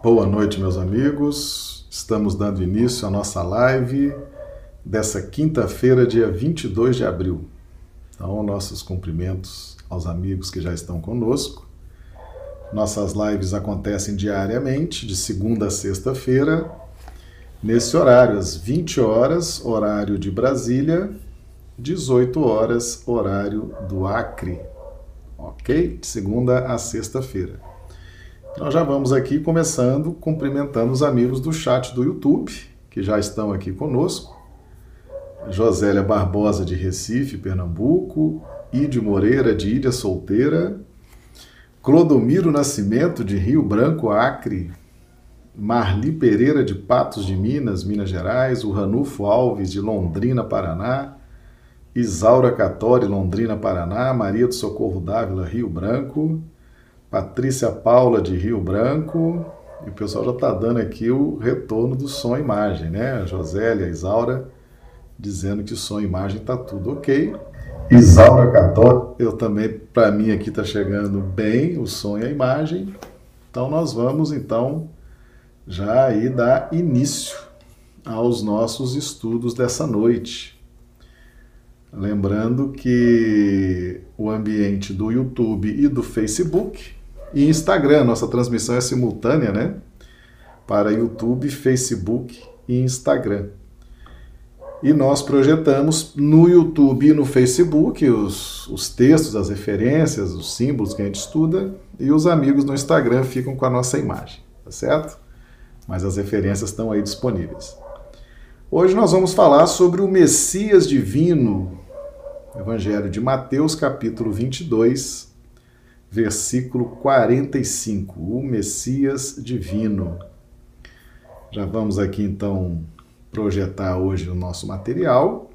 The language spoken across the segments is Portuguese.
Boa noite, meus amigos. Estamos dando início à nossa live dessa quinta-feira, dia 22 de abril. Então, nossos cumprimentos aos amigos que já estão conosco. Nossas lives acontecem diariamente, de segunda a sexta-feira, nesse horário, às 20 horas, horário de Brasília, 18 horas, horário do Acre. Ok? De segunda a sexta-feira. Nós já vamos aqui começando cumprimentando os amigos do chat do YouTube, que já estão aqui conosco. Josélia Barbosa de Recife, Pernambuco, Ídio Moreira de Ilha Solteira, Clodomiro Nascimento de Rio Branco, Acre, Marli Pereira de Patos de Minas, Minas Gerais, o Ranulfo Alves de Londrina, Paraná, Isaura Catori, Londrina, Paraná, Maria do Socorro Dávila, Rio Branco, Patrícia Paula de Rio Branco, e o pessoal já está dando aqui o retorno do som e imagem, né? A Josélia, a Isaura, dizendo que o som e imagem está tudo ok. Isaura Cató, eu também, para mim aqui está chegando bem o som e a imagem. Então nós vamos então já aí dar início aos nossos estudos dessa noite. Lembrando que o ambiente do YouTube e do Facebook e Instagram. Nossa transmissão é simultânea, né? Para YouTube, Facebook e Instagram. E nós projetamos no YouTube e no Facebook os, os textos, as referências, os símbolos que a gente estuda, e os amigos no Instagram ficam com a nossa imagem, tá certo? Mas as referências estão aí disponíveis. Hoje nós vamos falar sobre o Messias Divino, Evangelho de Mateus, capítulo 22, versículo 45, o Messias Divino. Já vamos aqui então projetar hoje o nosso material.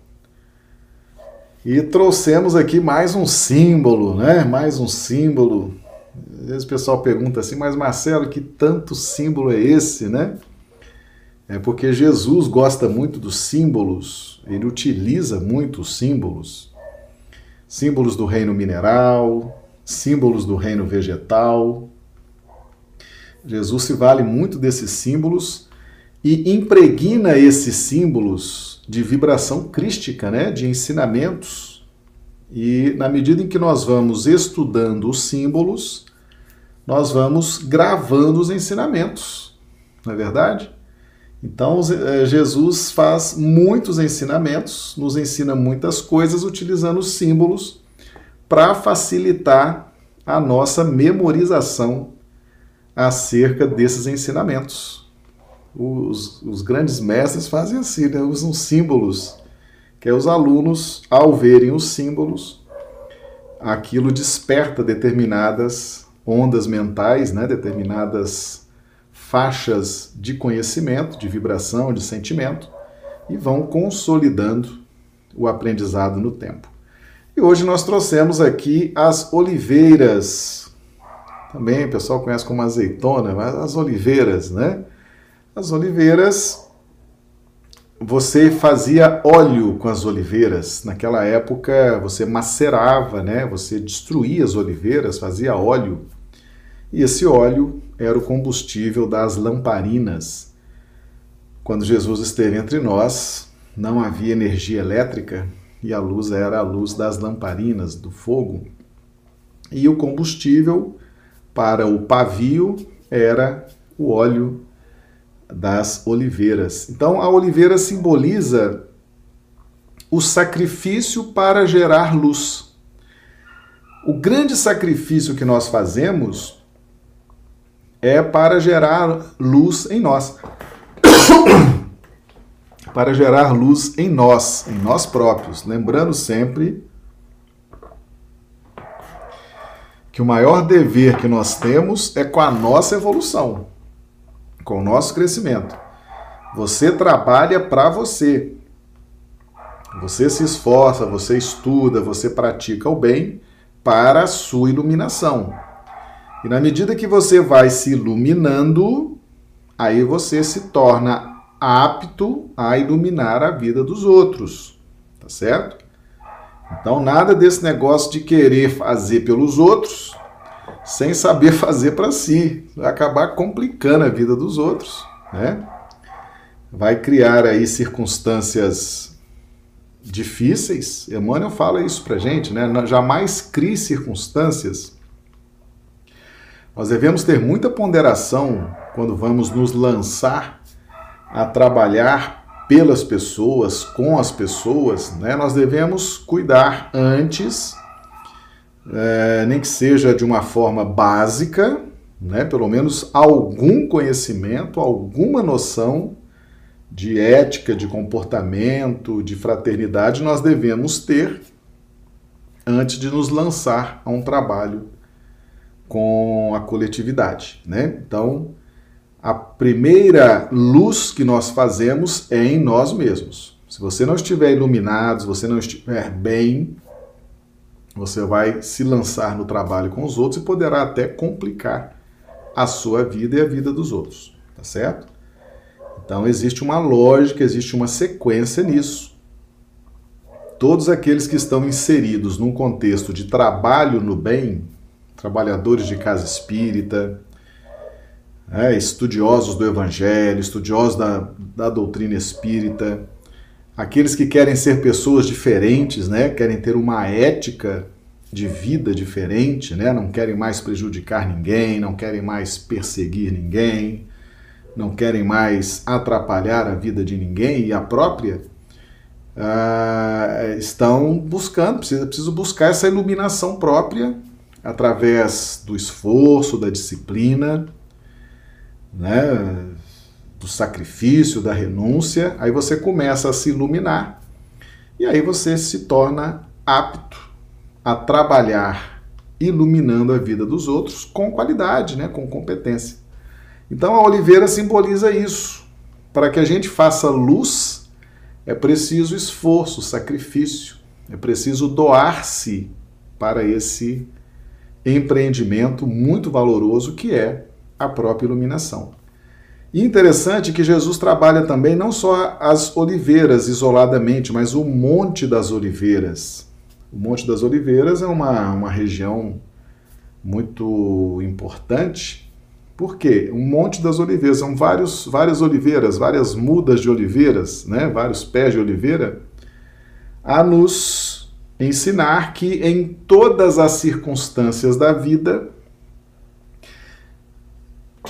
E trouxemos aqui mais um símbolo, né? Mais um símbolo. Às vezes o pessoal pergunta assim, mas Marcelo, que tanto símbolo é esse, né? É porque Jesus gosta muito dos símbolos, ele utiliza muito os símbolos. Símbolos do reino mineral, símbolos do reino vegetal. Jesus se vale muito desses símbolos e impregna esses símbolos de vibração crística, né, de ensinamentos. E na medida em que nós vamos estudando os símbolos, nós vamos gravando os ensinamentos, não é verdade? Então, eh, Jesus faz muitos ensinamentos, nos ensina muitas coisas utilizando os símbolos para facilitar a nossa memorização acerca desses ensinamentos. Os, os grandes mestres fazem assim, né? usam símbolos, que é os alunos, ao verem os símbolos, aquilo desperta determinadas ondas mentais, né? determinadas faixas de conhecimento, de vibração, de sentimento, e vão consolidando o aprendizado no tempo. E hoje nós trouxemos aqui as oliveiras. Também o pessoal conhece como azeitona, mas as oliveiras, né? As oliveiras, você fazia óleo com as oliveiras. Naquela época você macerava, né? Você destruía as oliveiras, fazia óleo. E esse óleo era o combustível das lamparinas. Quando Jesus esteve entre nós, não havia energia elétrica, e a luz era a luz das lamparinas, do fogo. E o combustível para o pavio era o óleo das oliveiras. Então a oliveira simboliza o sacrifício para gerar luz. O grande sacrifício que nós fazemos é para gerar luz em nós. para gerar luz em nós, em nós próprios. Lembrando sempre que o maior dever que nós temos é com a nossa evolução, com o nosso crescimento. Você trabalha para você. Você se esforça, você estuda, você pratica o bem para a sua iluminação. E na medida que você vai se iluminando, aí você se torna apto a iluminar a vida dos outros, tá certo? Então, nada desse negócio de querer fazer pelos outros sem saber fazer para si, vai acabar complicando a vida dos outros, né? Vai criar aí circunstâncias difíceis. Emmanuel fala isso pra gente, né? Jamais crie circunstâncias. Nós devemos ter muita ponderação quando vamos nos lançar a trabalhar pelas pessoas, com as pessoas, né? Nós devemos cuidar antes é, nem que seja de uma forma básica, né, pelo menos algum conhecimento, alguma noção de ética, de comportamento, de fraternidade nós devemos ter antes de nos lançar a um trabalho com a coletividade, né? Então, a primeira luz que nós fazemos é em nós mesmos. Se você não estiver iluminado, se você não estiver bem, você vai se lançar no trabalho com os outros e poderá até complicar a sua vida e a vida dos outros, tá certo? Então existe uma lógica, existe uma sequência nisso. Todos aqueles que estão inseridos num contexto de trabalho no bem, trabalhadores de casa espírita, é, estudiosos do Evangelho, estudiosos da, da doutrina espírita, aqueles que querem ser pessoas diferentes, né? Querem ter uma ética de vida diferente, né? Não querem mais prejudicar ninguém, não querem mais perseguir ninguém, não querem mais atrapalhar a vida de ninguém e a própria. Uh, estão buscando, precisa, preciso buscar essa iluminação própria através do esforço, da disciplina, né? do sacrifício, da renúncia, aí você começa a se iluminar e aí você se torna apto a trabalhar iluminando a vida dos outros com qualidade, né, com competência. Então a oliveira simboliza isso. Para que a gente faça luz, é preciso esforço, sacrifício, é preciso doar-se para esse empreendimento muito valoroso que é a própria iluminação. E interessante que Jesus trabalha também não só as oliveiras isoladamente, mas o Monte das Oliveiras. O Monte das Oliveiras é uma, uma região muito importante. Por quê? O Monte das Oliveiras são vários, várias oliveiras, várias mudas de oliveiras, né? vários pés de oliveira, a nos ensinar que em todas as circunstâncias da vida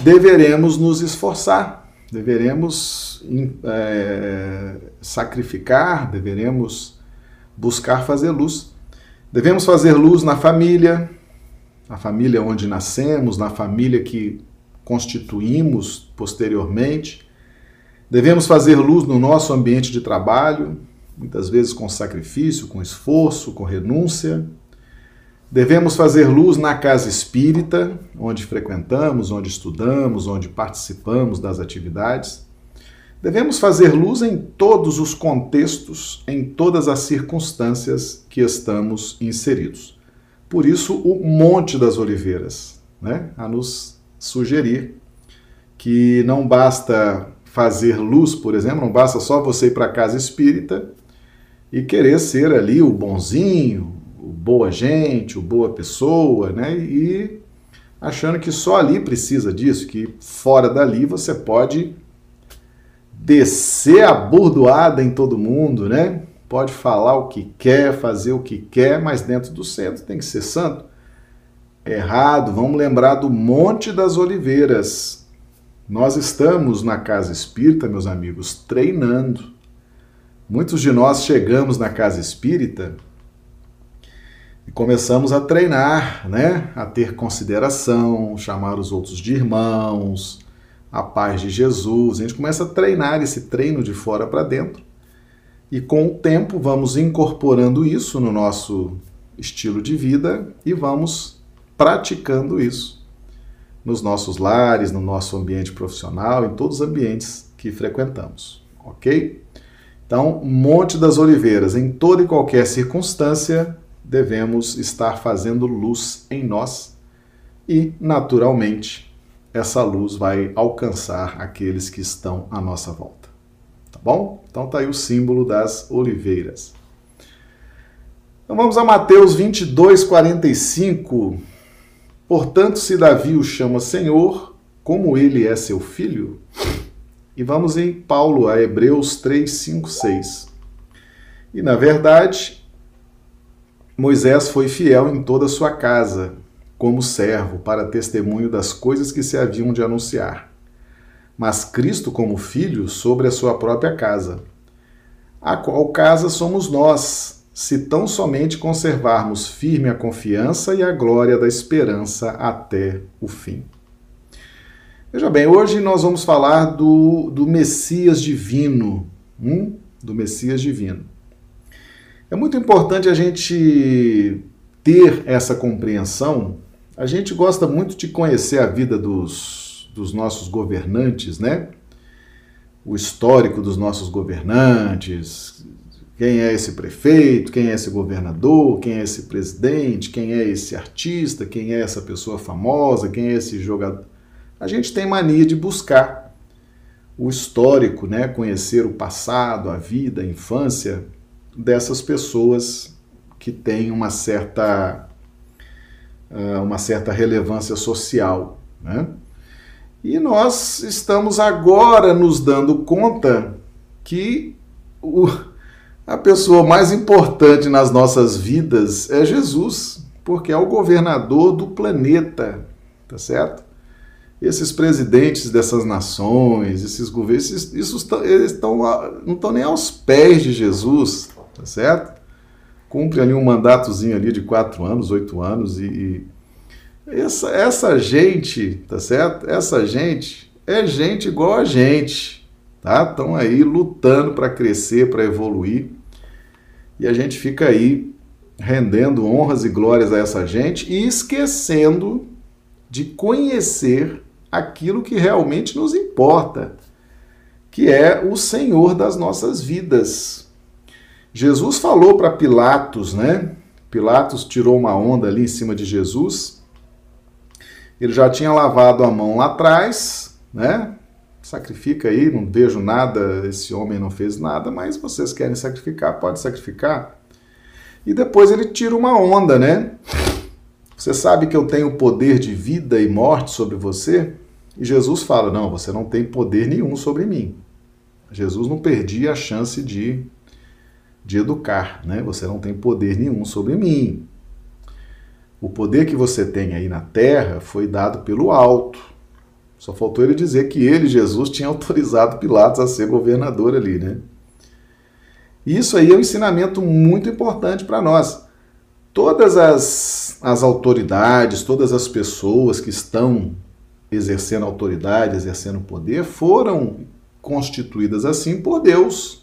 deveremos nos esforçar, deveremos é, sacrificar, deveremos buscar fazer luz. Devemos fazer luz na família, na família onde nascemos, na família que constituímos posteriormente. Devemos fazer luz no nosso ambiente de trabalho, muitas vezes com sacrifício, com esforço, com renúncia. Devemos fazer luz na casa espírita, onde frequentamos, onde estudamos, onde participamos das atividades. Devemos fazer luz em todos os contextos, em todas as circunstâncias que estamos inseridos. Por isso, o Monte das Oliveiras, né? a nos sugerir que não basta fazer luz, por exemplo, não basta só você ir para a casa espírita e querer ser ali o bonzinho, o boa gente, o boa pessoa, né? E achando que só ali precisa disso, que fora dali você pode descer a burdoada em todo mundo, né? Pode falar o que quer, fazer o que quer, mas dentro do centro tem que ser santo. Errado, vamos lembrar do Monte das Oliveiras. Nós estamos na casa espírita, meus amigos, treinando. Muitos de nós chegamos na casa espírita e começamos a treinar, né? A ter consideração, chamar os outros de irmãos, a paz de Jesus. A gente começa a treinar esse treino de fora para dentro. E com o tempo vamos incorporando isso no nosso estilo de vida e vamos praticando isso nos nossos lares, no nosso ambiente profissional, em todos os ambientes que frequentamos, ok? Então, Monte das Oliveiras, em toda e qualquer circunstância, devemos estar fazendo luz em nós e, naturalmente, essa luz vai alcançar aqueles que estão à nossa volta. Tá bom? Então tá aí o símbolo das oliveiras. Então vamos a Mateus 22, 45. Portanto, se Davi o chama Senhor, como ele é seu filho? E vamos em Paulo, a Hebreus 3, 5, 6. E na verdade, Moisés foi fiel em toda a sua casa, como servo, para testemunho das coisas que se haviam de anunciar. Mas Cristo, como filho, sobre a sua própria casa, a qual casa somos nós, se tão somente conservarmos firme a confiança e a glória da esperança até o fim. Veja bem, hoje nós vamos falar do, do Messias divino, hum? do Messias divino. É muito importante a gente ter essa compreensão. A gente gosta muito de conhecer a vida dos, dos nossos governantes, né? O histórico dos nossos governantes, quem é esse prefeito, quem é esse governador, quem é esse presidente, quem é esse artista, quem é essa pessoa famosa, quem é esse jogador. A gente tem mania de buscar o histórico, né? conhecer o passado, a vida, a infância, dessas pessoas que têm uma certa, ah, uma certa relevância social. Né? E nós estamos agora nos dando conta que o, a pessoa mais importante nas nossas vidas é Jesus, porque é o governador do planeta, tá certo? Esses presidentes dessas nações, esses governos, isso, eles estão, não estão nem aos pés de Jesus, tá certo? Cumpre ali um mandatozinho ali de quatro anos, oito anos e, e essa, essa gente, tá certo? Essa gente é gente igual a gente, tá? Estão aí lutando para crescer, para evoluir e a gente fica aí rendendo honras e glórias a essa gente e esquecendo de conhecer aquilo que realmente nos importa, que é o Senhor das nossas vidas, Jesus falou para Pilatos, né? Pilatos tirou uma onda ali em cima de Jesus. Ele já tinha lavado a mão lá atrás, né? Sacrifica aí, não vejo nada, esse homem não fez nada, mas vocês querem sacrificar, pode sacrificar. E depois ele tira uma onda, né? Você sabe que eu tenho poder de vida e morte sobre você? E Jesus fala: Não, você não tem poder nenhum sobre mim. Jesus não perdia a chance de de educar, né? Você não tem poder nenhum sobre mim. O poder que você tem aí na terra foi dado pelo alto. Só faltou ele dizer que ele, Jesus, tinha autorizado Pilatos a ser governador ali, né? Isso aí é um ensinamento muito importante para nós. Todas as, as autoridades, todas as pessoas que estão exercendo autoridade, exercendo poder, foram constituídas assim por Deus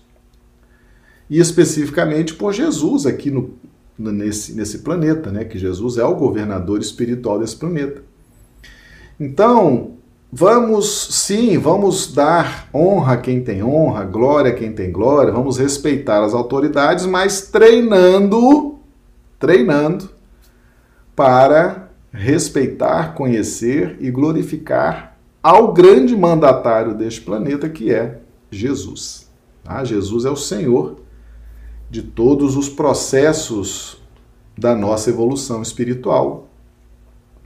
e especificamente por Jesus aqui no, nesse, nesse planeta, né? que Jesus é o governador espiritual desse planeta. Então, vamos sim, vamos dar honra a quem tem honra, glória a quem tem glória, vamos respeitar as autoridades, mas treinando, treinando para respeitar, conhecer e glorificar ao grande mandatário deste planeta que é Jesus. Ah, Jesus é o Senhor de todos os processos da nossa evolução espiritual.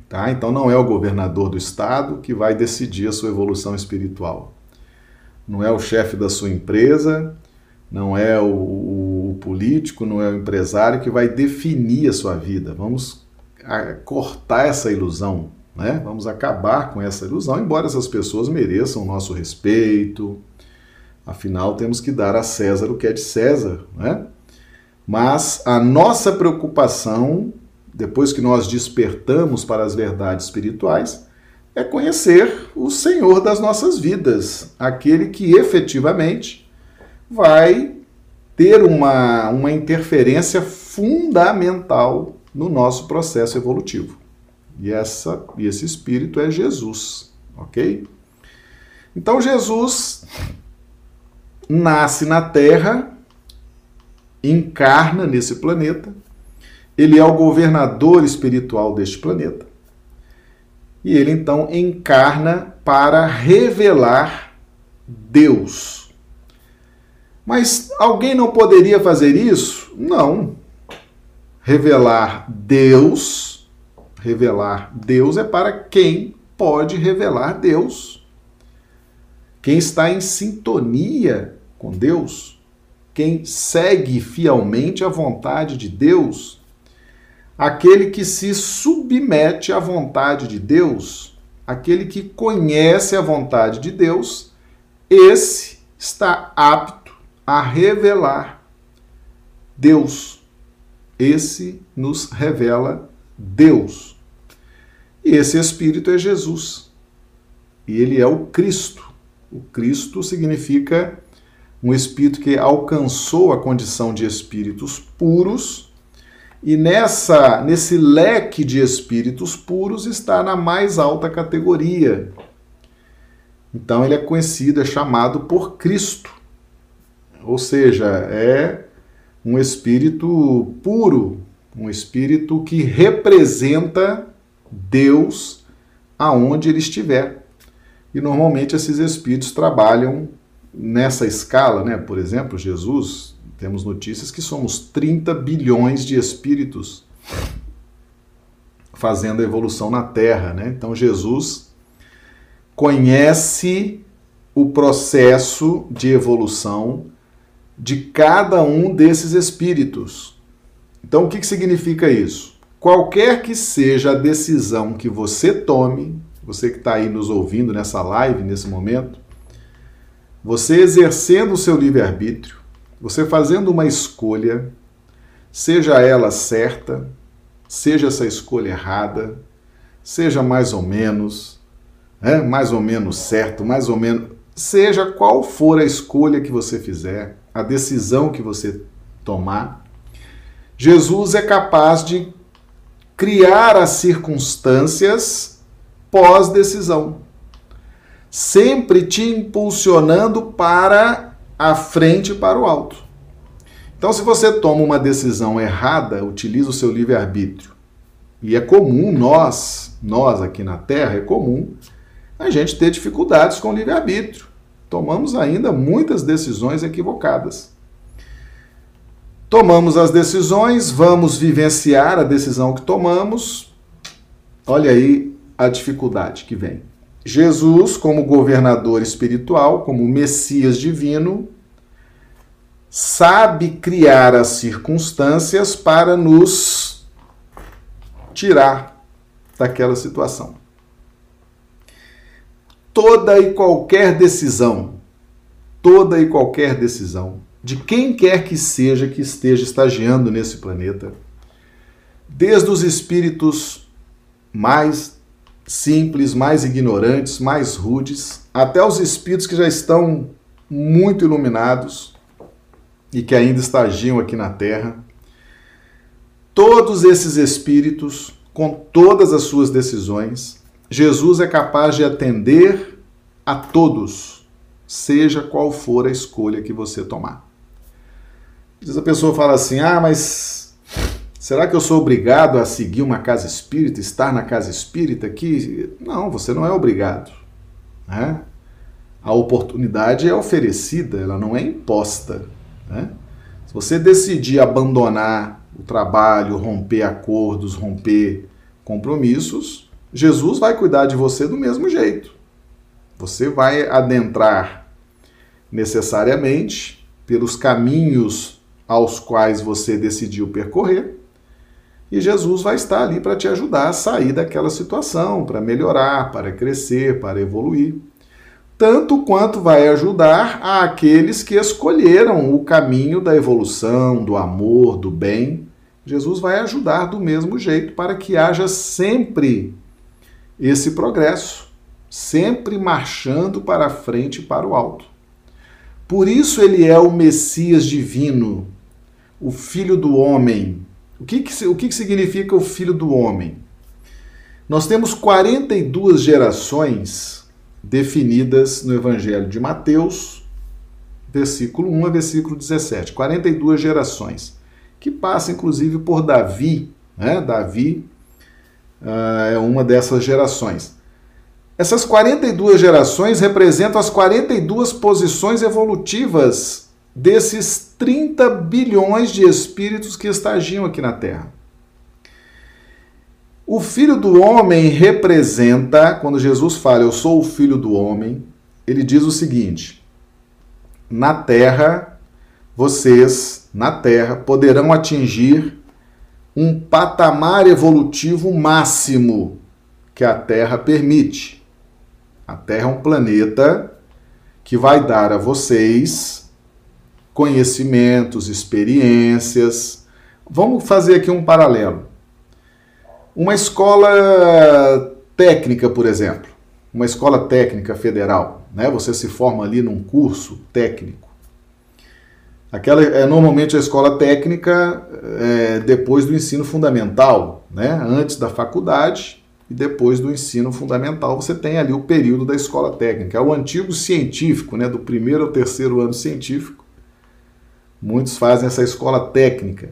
Tá? Então não é o governador do estado que vai decidir a sua evolução espiritual. Não é o chefe da sua empresa, não é o, o, o político, não é o empresário que vai definir a sua vida. Vamos cortar essa ilusão, né? Vamos acabar com essa ilusão, embora essas pessoas mereçam o nosso respeito. Afinal, temos que dar a César o que é de César, né? Mas a nossa preocupação, depois que nós despertamos para as verdades espirituais, é conhecer o Senhor das nossas vidas, aquele que efetivamente vai ter uma, uma interferência fundamental no nosso processo evolutivo. E, essa, e esse espírito é Jesus, ok? Então Jesus nasce na Terra encarna nesse planeta, ele é o governador espiritual deste planeta. E ele então encarna para revelar Deus. Mas alguém não poderia fazer isso? Não. Revelar Deus, revelar Deus é para quem pode revelar Deus. Quem está em sintonia com Deus, quem segue fielmente a vontade de Deus, aquele que se submete à vontade de Deus, aquele que conhece a vontade de Deus, esse está apto a revelar Deus. Esse nos revela Deus. E esse Espírito é Jesus. E ele é o Cristo. O Cristo significa um espírito que alcançou a condição de espíritos puros e nessa nesse leque de espíritos puros está na mais alta categoria. Então ele é conhecido, é chamado por Cristo. Ou seja, é um espírito puro, um espírito que representa Deus aonde ele estiver. E normalmente esses espíritos trabalham nessa escala, né? Por exemplo, Jesus, temos notícias que somos 30 bilhões de espíritos fazendo a evolução na Terra, né? Então Jesus conhece o processo de evolução de cada um desses espíritos. Então, o que, que significa isso? Qualquer que seja a decisão que você tome, você que está aí nos ouvindo nessa live, nesse momento, você exercendo o seu livre-arbítrio, você fazendo uma escolha, seja ela certa, seja essa escolha errada, seja mais ou menos, né? mais ou menos certo, mais ou menos, seja qual for a escolha que você fizer, a decisão que você tomar, Jesus é capaz de criar as circunstâncias pós-decisão, sempre te impulsionando para a frente para o alto. Então, se você toma uma decisão errada, utiliza o seu livre-arbítrio. E é comum nós, nós aqui na Terra, é comum a gente ter dificuldades com o livre-arbítrio tomamos ainda muitas decisões equivocadas. Tomamos as decisões, vamos vivenciar a decisão que tomamos. Olha aí a dificuldade que vem. Jesus, como governador espiritual, como Messias divino, sabe criar as circunstâncias para nos tirar daquela situação. Toda e qualquer decisão, toda e qualquer decisão, de quem quer que seja que esteja estagiando nesse planeta, desde os espíritos mais simples, mais ignorantes, mais rudes, até os espíritos que já estão muito iluminados e que ainda estagiam aqui na Terra. Todos esses espíritos, com todas as suas decisões, Jesus é capaz de atender a todos, seja qual for a escolha que você tomar. Diz a pessoa fala assim: "Ah, mas será que eu sou obrigado a seguir uma casa espírita, estar na casa espírita aqui?" Não, você não é obrigado, né? A oportunidade é oferecida, ela não é imposta, né? Se você decidir abandonar o trabalho, romper acordos, romper compromissos, Jesus vai cuidar de você do mesmo jeito. Você vai adentrar necessariamente pelos caminhos aos quais você decidiu percorrer, e Jesus vai estar ali para te ajudar a sair daquela situação, para melhorar, para crescer, para evoluir. Tanto quanto vai ajudar aqueles que escolheram o caminho da evolução, do amor, do bem. Jesus vai ajudar do mesmo jeito para que haja sempre esse progresso, sempre marchando para frente e para o alto. Por isso ele é o Messias divino, o Filho do Homem. O que, que, o que, que significa o Filho do Homem? Nós temos 42 gerações definidas no Evangelho de Mateus, versículo 1 a versículo 17. 42 gerações, que passa inclusive por Davi. Né? Davi uh, é uma dessas gerações. Essas 42 gerações representam as 42 posições evolutivas desses 30 bilhões de espíritos que estagiam aqui na Terra. O filho do homem representa, quando Jesus fala, eu sou o filho do homem, ele diz o seguinte: na terra, vocês, na terra, poderão atingir um patamar evolutivo máximo que a Terra permite. A Terra é um planeta que vai dar a vocês conhecimentos, experiências. Vamos fazer aqui um paralelo. Uma escola técnica, por exemplo, uma escola técnica federal, né? Você se forma ali num curso técnico. Aquela é normalmente a escola técnica é, depois do ensino fundamental, né? Antes da faculdade e depois do ensino fundamental, você tem ali o período da escola técnica. É o antigo científico, né? Do primeiro ao terceiro ano científico. Muitos fazem essa escola técnica.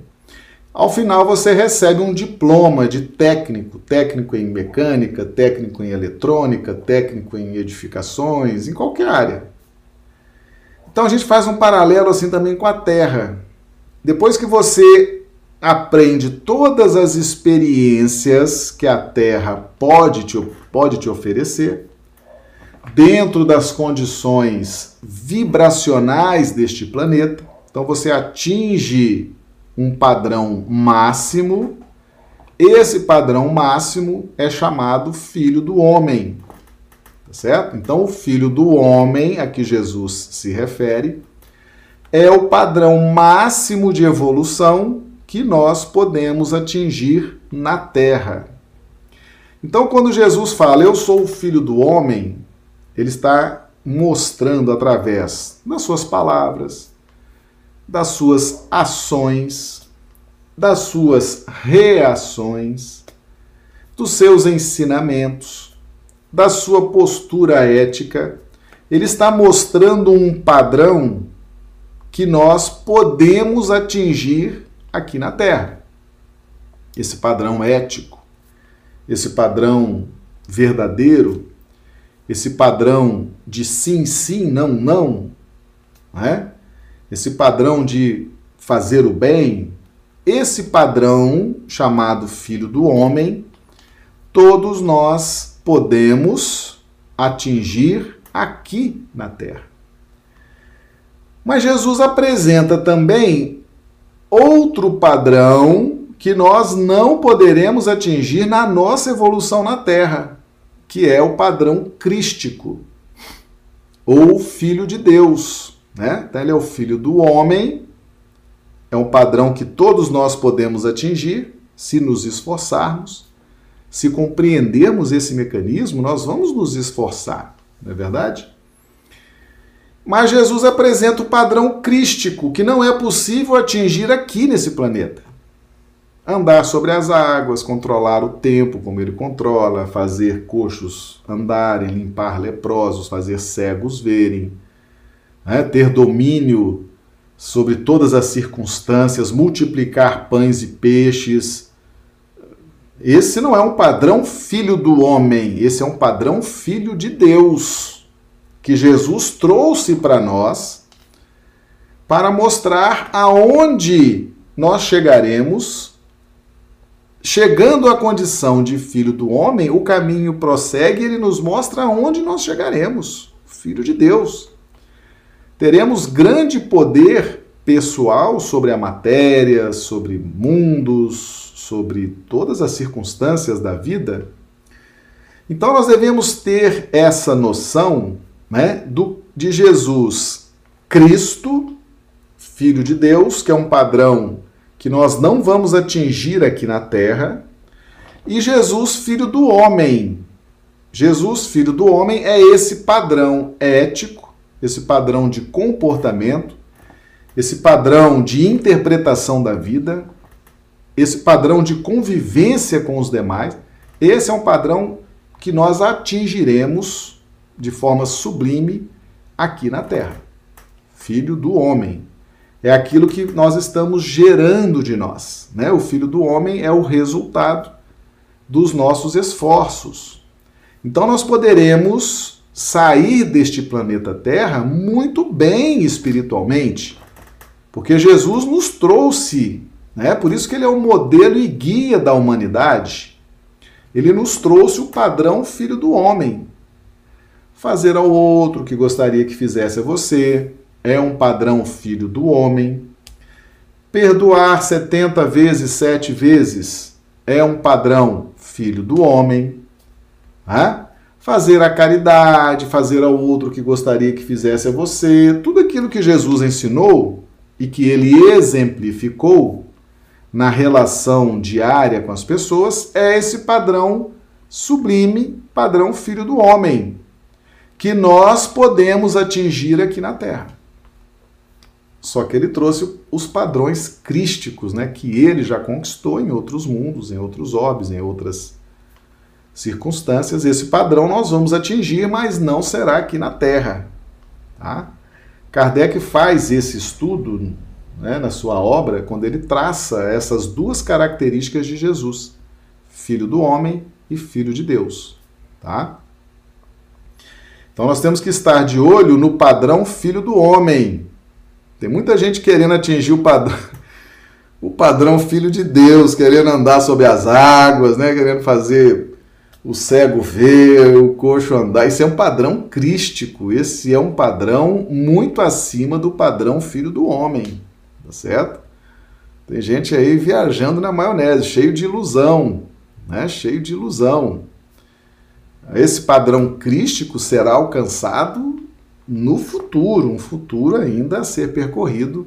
Ao final você recebe um diploma de técnico, técnico em mecânica, técnico em eletrônica, técnico em edificações, em qualquer área. Então a gente faz um paralelo assim também com a Terra. Depois que você aprende todas as experiências que a Terra pode te, pode te oferecer, dentro das condições vibracionais deste planeta, então você atinge um padrão máximo. Esse padrão máximo é chamado filho do homem. Tá certo? Então, o filho do homem a que Jesus se refere é o padrão máximo de evolução que nós podemos atingir na Terra. Então, quando Jesus fala, Eu sou o filho do homem, ele está mostrando através das suas palavras, das suas ações, das suas reações, dos seus ensinamentos, da sua postura ética. Ele está mostrando um padrão que nós podemos atingir aqui na Terra. Esse padrão ético, esse padrão verdadeiro, esse padrão de sim, sim, não, não, não é? Esse padrão de fazer o bem, esse padrão chamado filho do homem, todos nós podemos atingir aqui na terra. Mas Jesus apresenta também outro padrão que nós não poderemos atingir na nossa evolução na terra, que é o padrão crístico ou filho de Deus. Né? Então, ele é o filho do homem, é um padrão que todos nós podemos atingir se nos esforçarmos. Se compreendermos esse mecanismo, nós vamos nos esforçar, não é verdade? Mas Jesus apresenta o padrão crístico, que não é possível atingir aqui nesse planeta. Andar sobre as águas, controlar o tempo como ele controla, fazer coxos andarem, limpar leprosos, fazer cegos verem, né? ter domínio sobre todas as circunstâncias, multiplicar pães e peixes. Esse não é um padrão filho do homem, esse é um padrão filho de Deus, que Jesus trouxe para nós para mostrar aonde nós chegaremos. Chegando à condição de filho do homem, o caminho prossegue e ele nos mostra aonde nós chegaremos. Filho de Deus teremos grande poder pessoal sobre a matéria, sobre mundos, sobre todas as circunstâncias da vida. Então nós devemos ter essa noção né, do, de Jesus Cristo, Filho de Deus, que é um padrão que nós não vamos atingir aqui na Terra, e Jesus, Filho do Homem. Jesus, Filho do Homem, é esse padrão ético esse padrão de comportamento, esse padrão de interpretação da vida, esse padrão de convivência com os demais. Esse é um padrão que nós atingiremos de forma sublime aqui na Terra. Filho do homem. É aquilo que nós estamos gerando de nós. Né? O filho do homem é o resultado dos nossos esforços. Então nós poderemos sair deste planeta Terra muito bem espiritualmente, porque Jesus nos trouxe, né? Por isso que ele é o modelo e guia da humanidade. Ele nos trouxe o padrão filho do homem. Fazer ao outro o que gostaria que fizesse a você é um padrão filho do homem. Perdoar 70 vezes, 7 vezes é um padrão filho do homem. Né? Fazer a caridade, fazer ao outro que gostaria que fizesse a você, tudo aquilo que Jesus ensinou e que ele exemplificou na relação diária com as pessoas é esse padrão sublime, padrão filho do homem, que nós podemos atingir aqui na Terra. Só que ele trouxe os padrões crísticos, né, que ele já conquistou em outros mundos, em outros orbes, em outras circunstâncias. Esse padrão nós vamos atingir, mas não será aqui na Terra. Tá? Kardec faz esse estudo né, na sua obra quando ele traça essas duas características de Jesus, filho do homem e filho de Deus. Tá? Então nós temos que estar de olho no padrão filho do homem, tem muita gente querendo atingir o padrão, o padrão filho de Deus, querendo andar sobre as águas, né? querendo fazer o cego ver, o coxo andar. Isso é um padrão crístico. Esse é um padrão muito acima do padrão filho do homem. Tá certo? Tem gente aí viajando na maionese, cheio de ilusão, né? Cheio de ilusão. Esse padrão crístico será alcançado no futuro, um futuro ainda a ser percorrido.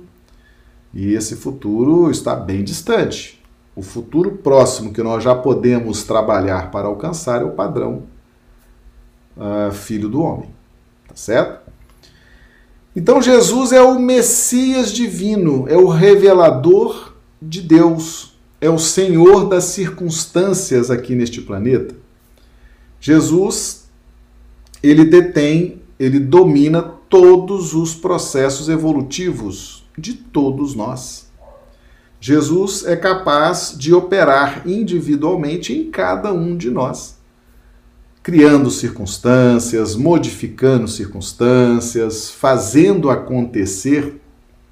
E esse futuro está bem distante. O futuro próximo que nós já podemos trabalhar para alcançar é o padrão uh, filho do homem. Tá certo? Então Jesus é o Messias divino, é o revelador de Deus, é o Senhor das circunstâncias aqui neste planeta. Jesus, ele detém ele domina todos os processos evolutivos de todos nós. Jesus é capaz de operar individualmente em cada um de nós, criando circunstâncias, modificando circunstâncias, fazendo acontecer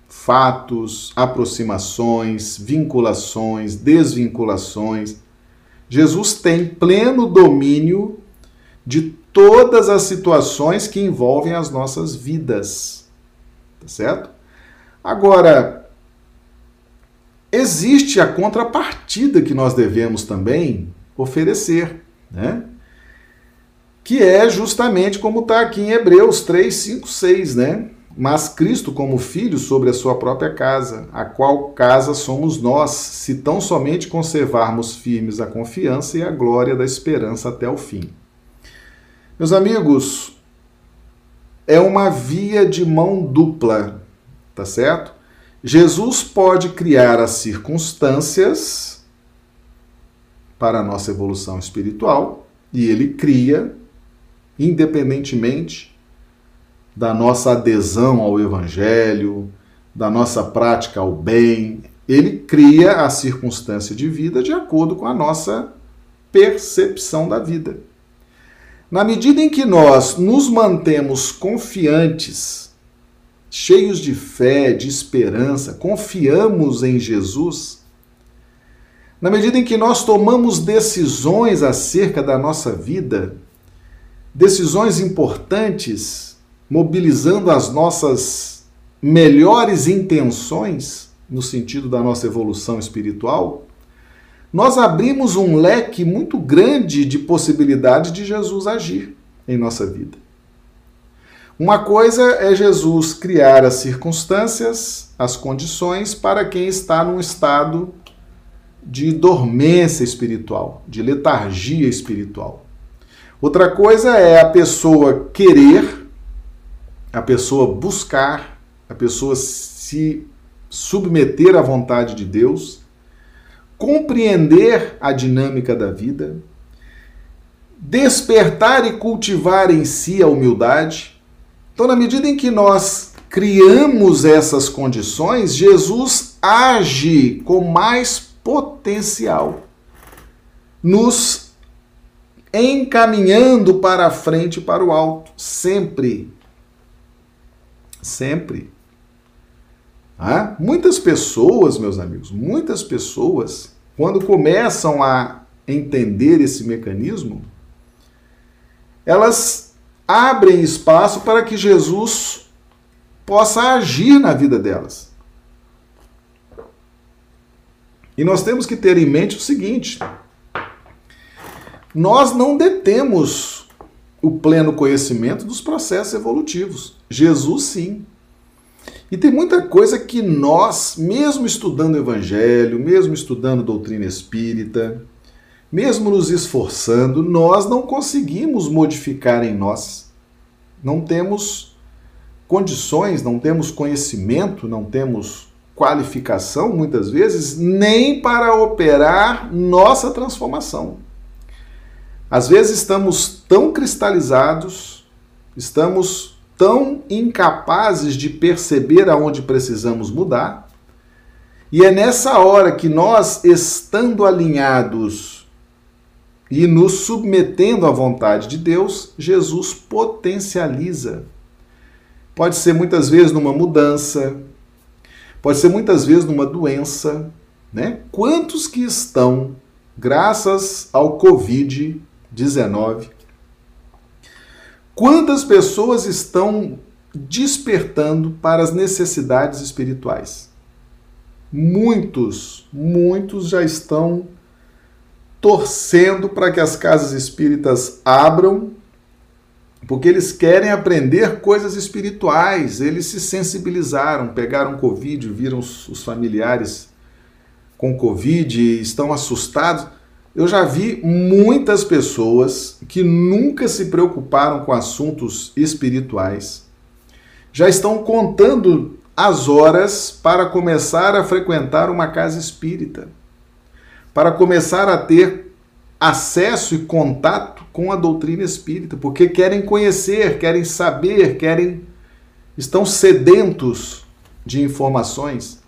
fatos, aproximações, vinculações, desvinculações. Jesus tem pleno domínio de todas as situações que envolvem as nossas vidas. Tá certo? Agora, existe a contrapartida que nós devemos também oferecer, né? Que é justamente como está aqui em Hebreus 3, 5, 6, né? Mas Cristo como filho sobre a sua própria casa, a qual casa somos nós, se tão somente conservarmos firmes a confiança e a glória da esperança até o fim. Meus amigos, é uma via de mão dupla, tá certo? Jesus pode criar as circunstâncias para a nossa evolução espiritual e ele cria, independentemente da nossa adesão ao Evangelho, da nossa prática ao bem, ele cria a circunstância de vida de acordo com a nossa percepção da vida. Na medida em que nós nos mantemos confiantes, cheios de fé, de esperança, confiamos em Jesus, na medida em que nós tomamos decisões acerca da nossa vida, decisões importantes, mobilizando as nossas melhores intenções no sentido da nossa evolução espiritual, nós abrimos um leque muito grande de possibilidade de Jesus agir em nossa vida. Uma coisa é Jesus criar as circunstâncias, as condições para quem está num estado de dormência espiritual, de letargia espiritual. Outra coisa é a pessoa querer, a pessoa buscar, a pessoa se submeter à vontade de Deus compreender a dinâmica da vida, despertar e cultivar em si a humildade. Então, na medida em que nós criamos essas condições, Jesus age com mais potencial, nos encaminhando para a frente para o alto, sempre. Sempre. Ah, muitas pessoas, meus amigos, muitas pessoas quando começam a entender esse mecanismo, elas abrem espaço para que Jesus possa agir na vida delas. E nós temos que ter em mente o seguinte: nós não detemos o pleno conhecimento dos processos evolutivos. Jesus sim. E tem muita coisa que nós, mesmo estudando o Evangelho, mesmo estudando doutrina espírita, mesmo nos esforçando, nós não conseguimos modificar em nós. Não temos condições, não temos conhecimento, não temos qualificação, muitas vezes, nem para operar nossa transformação. Às vezes estamos tão cristalizados, estamos tão incapazes de perceber aonde precisamos mudar, e é nessa hora que nós, estando alinhados e nos submetendo à vontade de Deus, Jesus potencializa. Pode ser muitas vezes numa mudança, pode ser muitas vezes numa doença, né? Quantos que estão, graças ao Covid, 19. Quantas pessoas estão despertando para as necessidades espirituais? Muitos, muitos já estão torcendo para que as casas espíritas abram, porque eles querem aprender coisas espirituais. Eles se sensibilizaram, pegaram Covid, viram os familiares com Covid, estão assustados eu já vi muitas pessoas que nunca se preocuparam com assuntos espirituais, já estão contando as horas para começar a frequentar uma casa espírita, para começar a ter acesso e contato com a doutrina espírita, porque querem conhecer, querem saber, querem estão sedentos de informações.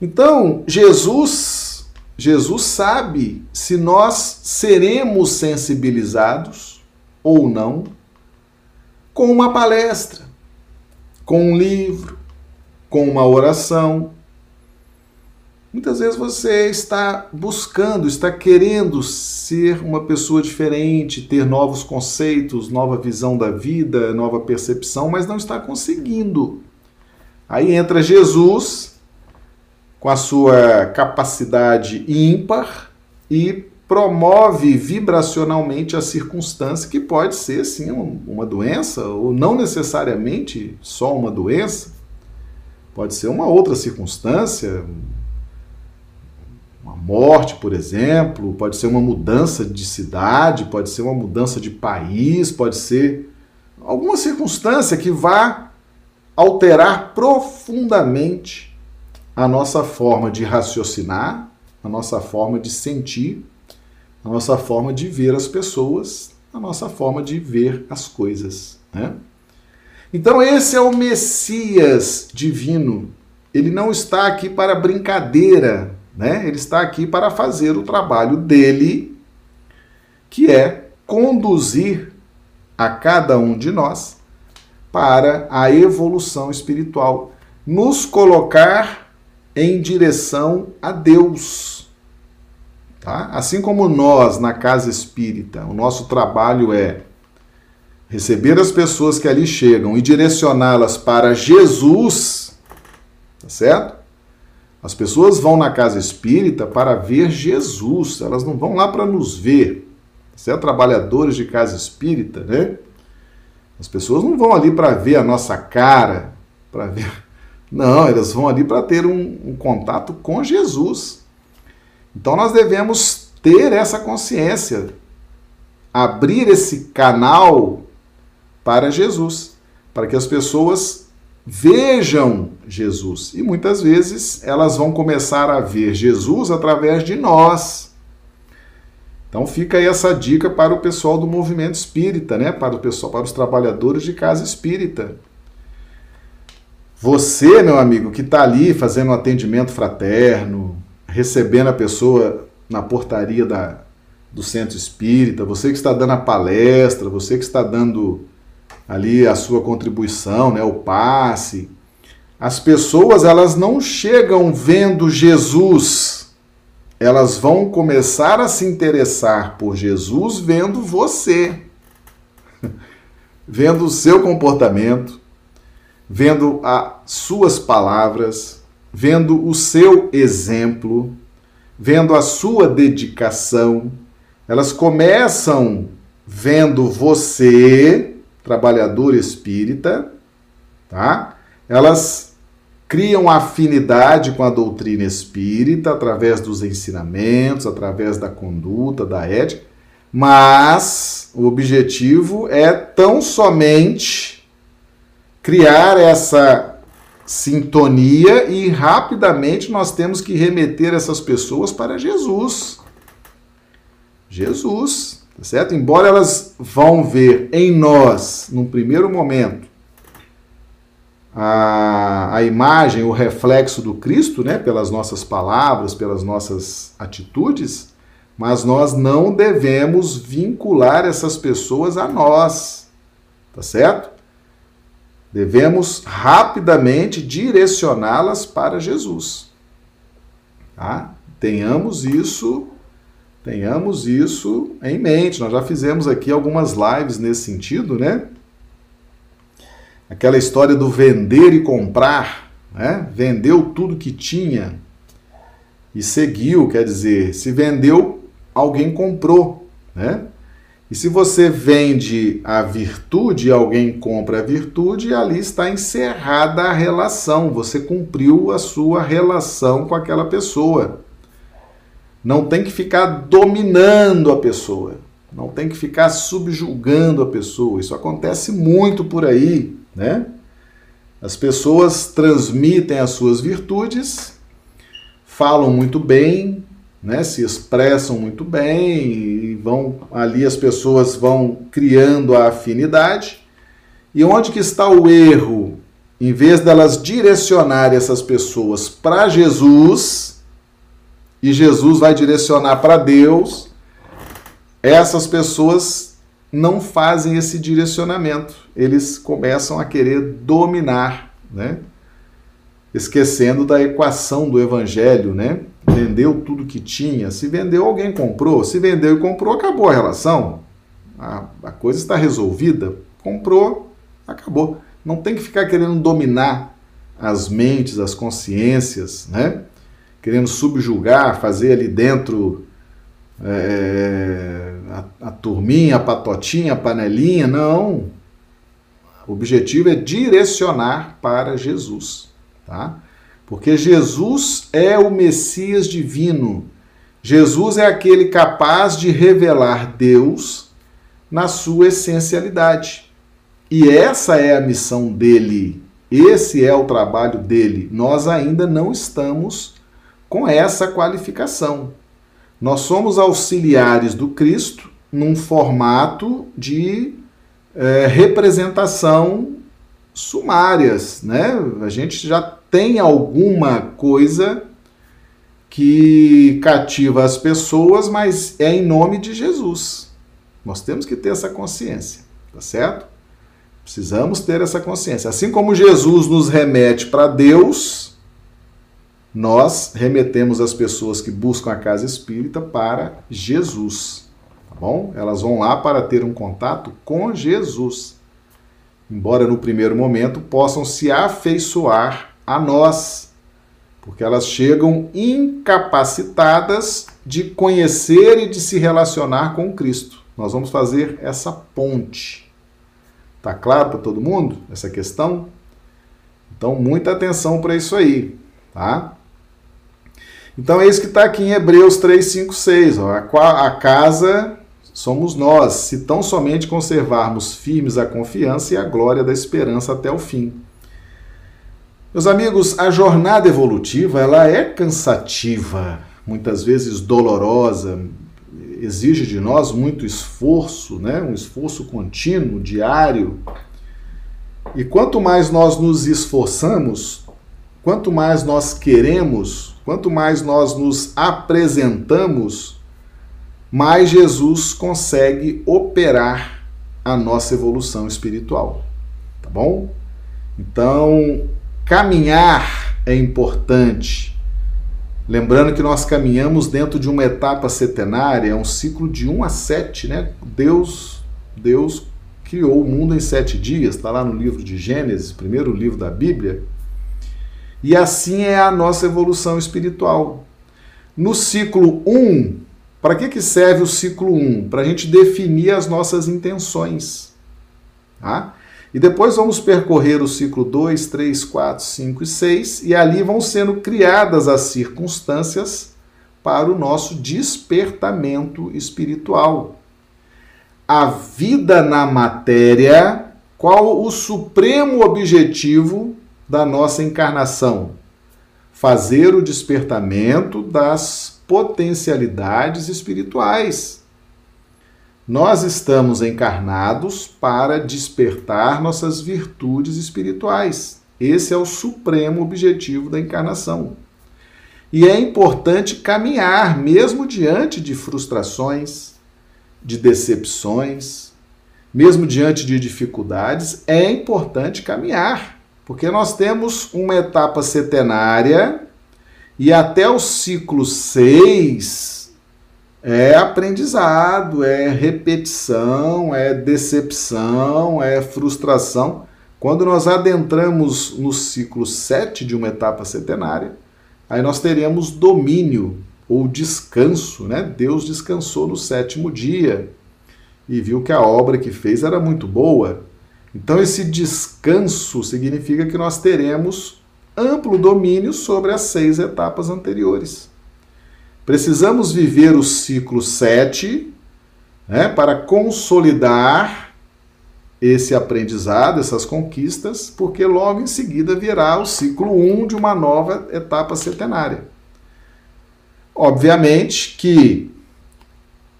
Então, Jesus Jesus sabe se nós seremos sensibilizados ou não com uma palestra, com um livro, com uma oração. Muitas vezes você está buscando, está querendo ser uma pessoa diferente, ter novos conceitos, nova visão da vida, nova percepção, mas não está conseguindo. Aí entra Jesus com a sua capacidade ímpar e promove vibracionalmente a circunstância que pode ser sim uma doença ou não necessariamente só uma doença, pode ser uma outra circunstância, uma morte, por exemplo, pode ser uma mudança de cidade, pode ser uma mudança de país, pode ser alguma circunstância que vá alterar profundamente a nossa forma de raciocinar, a nossa forma de sentir, a nossa forma de ver as pessoas, a nossa forma de ver as coisas. Né? Então, esse é o Messias divino. Ele não está aqui para brincadeira, né? ele está aqui para fazer o trabalho dele, que é conduzir a cada um de nós para a evolução espiritual, nos colocar em direção a Deus. Tá? Assim como nós, na casa espírita, o nosso trabalho é receber as pessoas que ali chegam e direcioná-las para Jesus, tá certo? As pessoas vão na casa espírita para ver Jesus, elas não vão lá para nos ver. Certo? Trabalhadores de casa espírita, né? As pessoas não vão ali para ver a nossa cara, para ver não, elas vão ali para ter um, um contato com Jesus. Então nós devemos ter essa consciência, abrir esse canal para Jesus, para que as pessoas vejam Jesus. E muitas vezes elas vão começar a ver Jesus através de nós. Então fica aí essa dica para o pessoal do movimento espírita, né? Para o pessoal, para os trabalhadores de casa espírita. Você, meu amigo, que está ali fazendo um atendimento fraterno, recebendo a pessoa na portaria da, do centro espírita, você que está dando a palestra, você que está dando ali a sua contribuição, né, o passe. As pessoas, elas não chegam vendo Jesus. elas vão começar a se interessar por Jesus vendo você, vendo o seu comportamento, vendo as suas palavras, vendo o seu exemplo, vendo a sua dedicação. Elas começam vendo você, trabalhador espírita, tá? Elas criam afinidade com a doutrina espírita através dos ensinamentos, através da conduta, da ética, mas o objetivo é tão somente criar essa sintonia e rapidamente nós temos que remeter essas pessoas para Jesus. Jesus, tá certo? Embora elas vão ver em nós, num primeiro momento, a, a imagem, o reflexo do Cristo, né, pelas nossas palavras, pelas nossas atitudes, mas nós não devemos vincular essas pessoas a nós, tá certo? Devemos rapidamente direcioná-las para Jesus. Tá? Tenhamos isso, tenhamos isso em mente. Nós já fizemos aqui algumas lives nesse sentido, né? aquela história do vender e comprar, né? vendeu tudo que tinha e seguiu, quer dizer, se vendeu, alguém comprou, né? E se você vende a virtude e alguém compra a virtude, ali está encerrada a relação, você cumpriu a sua relação com aquela pessoa. Não tem que ficar dominando a pessoa, não tem que ficar subjugando a pessoa. Isso acontece muito por aí né? As pessoas transmitem as suas virtudes, falam muito bem, né? Se expressam muito bem e vão ali as pessoas vão criando a afinidade. E onde que está o erro? Em vez delas direcionarem essas pessoas para Jesus, e Jesus vai direcionar para Deus, essas pessoas não fazem esse direcionamento. Eles começam a querer dominar, né? Esquecendo da equação do evangelho, né? Vendeu tudo que tinha. Se vendeu, alguém comprou. Se vendeu e comprou, acabou a relação. A, a coisa está resolvida. Comprou, acabou. Não tem que ficar querendo dominar as mentes, as consciências, né? Querendo subjugar, fazer ali dentro é, a, a turminha, a patotinha, a panelinha, não. O objetivo é direcionar para Jesus, tá? Porque Jesus é o Messias divino. Jesus é aquele capaz de revelar Deus na sua essencialidade. E essa é a missão dele. Esse é o trabalho dele. Nós ainda não estamos com essa qualificação. Nós somos auxiliares do Cristo num formato de é, representação sumárias, né? A gente já tem alguma coisa que cativa as pessoas, mas é em nome de Jesus. Nós temos que ter essa consciência, tá certo? Precisamos ter essa consciência. Assim como Jesus nos remete para Deus, nós remetemos as pessoas que buscam a casa espírita para Jesus. Tá bom? Elas vão lá para ter um contato com Jesus. Embora no primeiro momento possam se afeiçoar a nós, porque elas chegam incapacitadas de conhecer e de se relacionar com Cristo. Nós vamos fazer essa ponte. Tá claro para todo mundo essa questão? Então, muita atenção para isso aí, tá? Então é isso que está aqui em Hebreus 3, 5, 6. Ó. A, a casa somos nós, se tão somente conservarmos firmes a confiança e a glória da esperança até o fim. Meus amigos, a jornada evolutiva ela é cansativa, muitas vezes dolorosa, exige de nós muito esforço, né? um esforço contínuo, diário. E quanto mais nós nos esforçamos, quanto mais nós queremos Quanto mais nós nos apresentamos, mais Jesus consegue operar a nossa evolução espiritual. Tá bom? Então, caminhar é importante. Lembrando que nós caminhamos dentro de uma etapa setenária, é um ciclo de 1 a 7, né? Deus, Deus criou o mundo em sete dias, está lá no livro de Gênesis, primeiro livro da Bíblia. E assim é a nossa evolução espiritual. No ciclo 1, para que, que serve o ciclo 1? Para a gente definir as nossas intenções. Tá? E depois vamos percorrer o ciclo 2, 3, 4, 5 e 6, e ali vão sendo criadas as circunstâncias para o nosso despertamento espiritual. A vida na matéria, qual o supremo objetivo da nossa encarnação? Fazer o despertamento das potencialidades espirituais. Nós estamos encarnados para despertar nossas virtudes espirituais. Esse é o supremo objetivo da encarnação. E é importante caminhar, mesmo diante de frustrações, de decepções, mesmo diante de dificuldades, é importante caminhar, porque nós temos uma etapa setenária e até o ciclo 6 é aprendizado, é repetição, é decepção, é frustração. Quando nós adentramos no ciclo 7 de uma etapa setenária, aí nós teremos domínio ou descanso, né? Deus descansou no sétimo dia e viu que a obra que fez era muito boa. Então, esse descanso significa que nós teremos amplo domínio sobre as seis etapas anteriores. Precisamos viver o ciclo 7 né, para consolidar esse aprendizado, essas conquistas, porque logo em seguida virá o ciclo 1 de uma nova etapa centenária. Obviamente que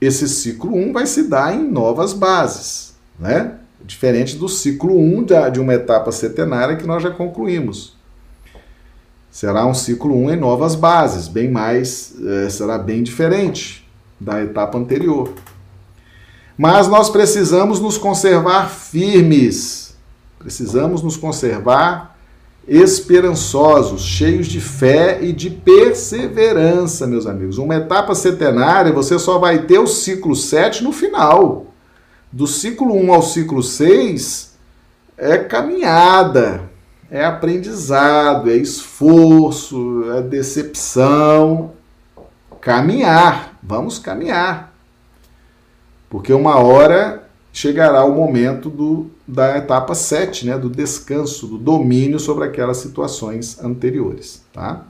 esse ciclo 1 vai se dar em novas bases, né? Diferente do ciclo 1 de uma etapa centenária que nós já concluímos. Será um ciclo 1 em novas bases, bem mais, é, será bem diferente da etapa anterior. Mas nós precisamos nos conservar firmes, precisamos nos conservar esperançosos, cheios de fé e de perseverança, meus amigos. Uma etapa centenária, você só vai ter o ciclo 7 no final. Do ciclo 1 ao ciclo 6 é caminhada, é aprendizado, é esforço, é decepção. Caminhar, vamos caminhar. Porque uma hora chegará o momento do, da etapa 7, né, do descanso, do domínio sobre aquelas situações anteriores. Tá?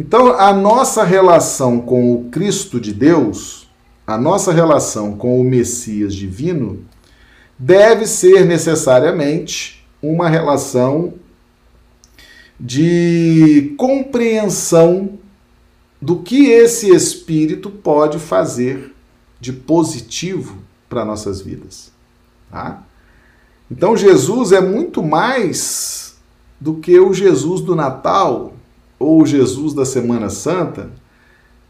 Então, a nossa relação com o Cristo de Deus, a nossa relação com o Messias divino, deve ser necessariamente uma relação de compreensão do que esse espírito pode fazer de positivo para nossas vidas. Tá? Então Jesus é muito mais do que o Jesus do Natal ou o Jesus da Semana Santa.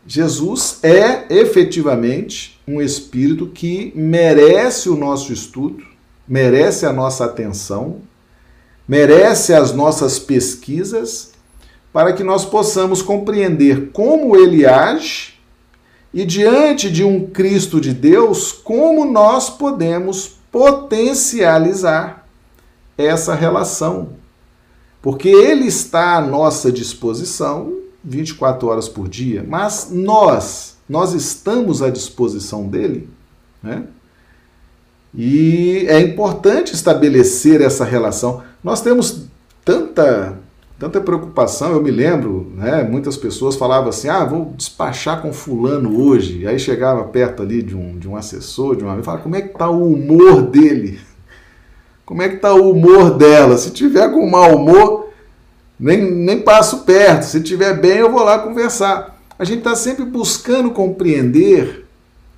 Jesus é efetivamente um espírito que merece o nosso estudo, merece a nossa atenção, merece as nossas pesquisas para que nós possamos compreender como ele age e, diante de um Cristo de Deus, como nós podemos potencializar essa relação. Porque ele está à nossa disposição 24 horas por dia, mas nós, nós estamos à disposição dele, né? E é importante estabelecer essa relação. Nós temos tanta tanta preocupação, eu me lembro, né, muitas pessoas falavam assim, ah, vou despachar com fulano hoje, e aí chegava perto ali de um, de um assessor, de um amigo, falava, como é que está o humor dele? Como é que está o humor dela? Se tiver com mau humor, nem, nem passo perto, se tiver bem, eu vou lá conversar. A gente está sempre buscando compreender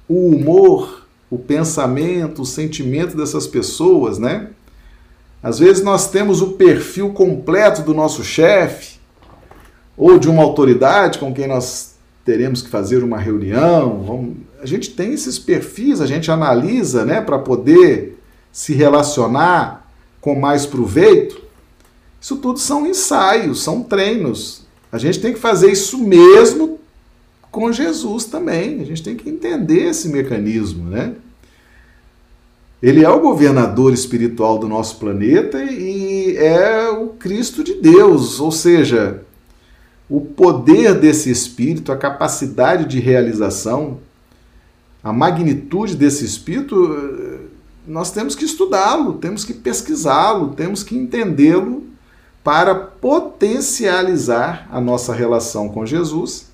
o humor, o pensamento, o sentimento dessas pessoas, né? Às vezes nós temos o perfil completo do nosso chefe ou de uma autoridade com quem nós teremos que fazer uma reunião. Vamos... A gente tem esses perfis, a gente analisa, né, para poder se relacionar com mais proveito. Isso tudo são ensaios, são treinos. a gente tem que fazer isso mesmo com Jesus também. A gente tem que entender esse mecanismo, né? Ele é o governador espiritual do nosso planeta e é o Cristo de Deus, ou seja, o poder desse espírito, a capacidade de realização, a magnitude desse espírito, nós temos que estudá-lo, temos que pesquisá-lo, temos que entendê-lo para potencializar a nossa relação com Jesus,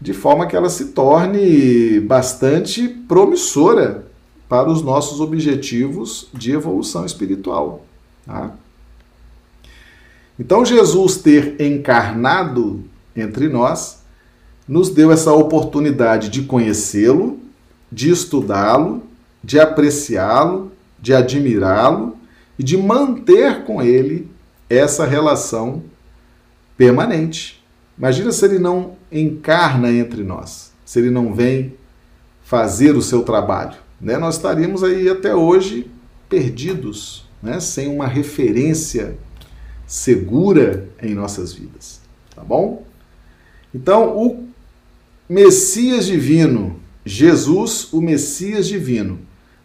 de forma que ela se torne bastante promissora para os nossos objetivos de evolução espiritual. Tá? Então, Jesus ter encarnado entre nós nos deu essa oportunidade de conhecê-lo, de estudá-lo, de apreciá-lo, de admirá-lo e de manter com ele essa relação permanente. Imagina se ele não encarna entre nós, se ele não vem fazer o seu trabalho. Né? Nós estaríamos aí até hoje perdidos, né? sem uma referência segura em nossas vidas. Tá bom? Então, o Messias divino, Jesus, o Messias divino,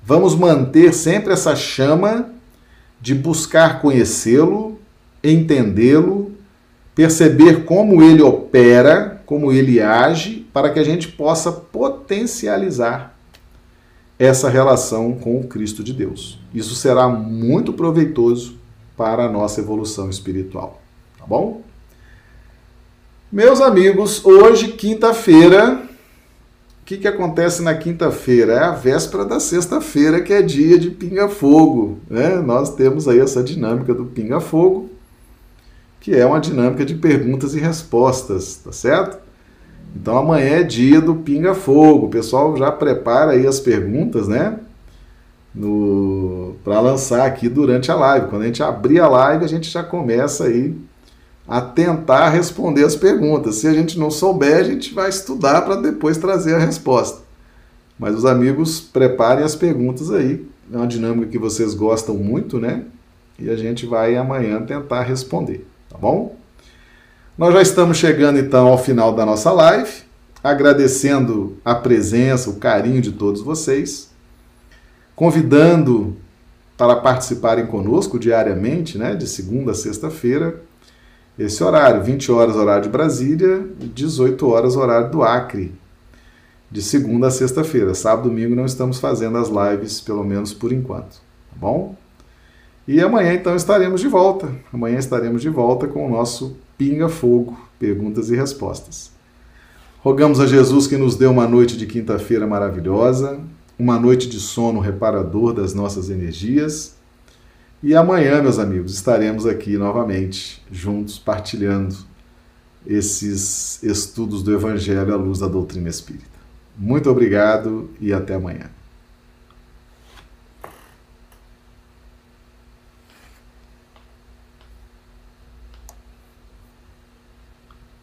vamos manter sempre essa chama de buscar conhecê-lo, entendê-lo, perceber como ele opera, como ele age, para que a gente possa potencializar essa relação com o Cristo de Deus. Isso será muito proveitoso para a nossa evolução espiritual, tá bom? Meus amigos, hoje, quinta-feira, o que, que acontece na quinta-feira? É a véspera da sexta-feira, que é dia de pinga-fogo. Né? Nós temos aí essa dinâmica do pinga-fogo, que é uma dinâmica de perguntas e respostas, tá certo? Então amanhã é dia do Pinga Fogo. O pessoal já prepara aí as perguntas, né? No para lançar aqui durante a live. Quando a gente abrir a live, a gente já começa aí a tentar responder as perguntas. Se a gente não souber, a gente vai estudar para depois trazer a resposta. Mas os amigos preparem as perguntas aí. É uma dinâmica que vocês gostam muito, né? E a gente vai amanhã tentar responder, tá bom? Nós já estamos chegando então ao final da nossa live, agradecendo a presença, o carinho de todos vocês, convidando para participarem conosco diariamente, né, de segunda a sexta-feira, esse horário, 20 horas horário de Brasília, 18 horas horário do Acre, de segunda a sexta-feira. Sábado e domingo não estamos fazendo as lives, pelo menos por enquanto, tá bom? E amanhã então estaremos de volta. Amanhã estaremos de volta com o nosso Pinga Fogo, perguntas e respostas. Rogamos a Jesus que nos dê uma noite de quinta-feira maravilhosa, uma noite de sono reparador das nossas energias. E amanhã, meus amigos, estaremos aqui novamente, juntos, partilhando esses estudos do Evangelho à luz da doutrina espírita. Muito obrigado e até amanhã.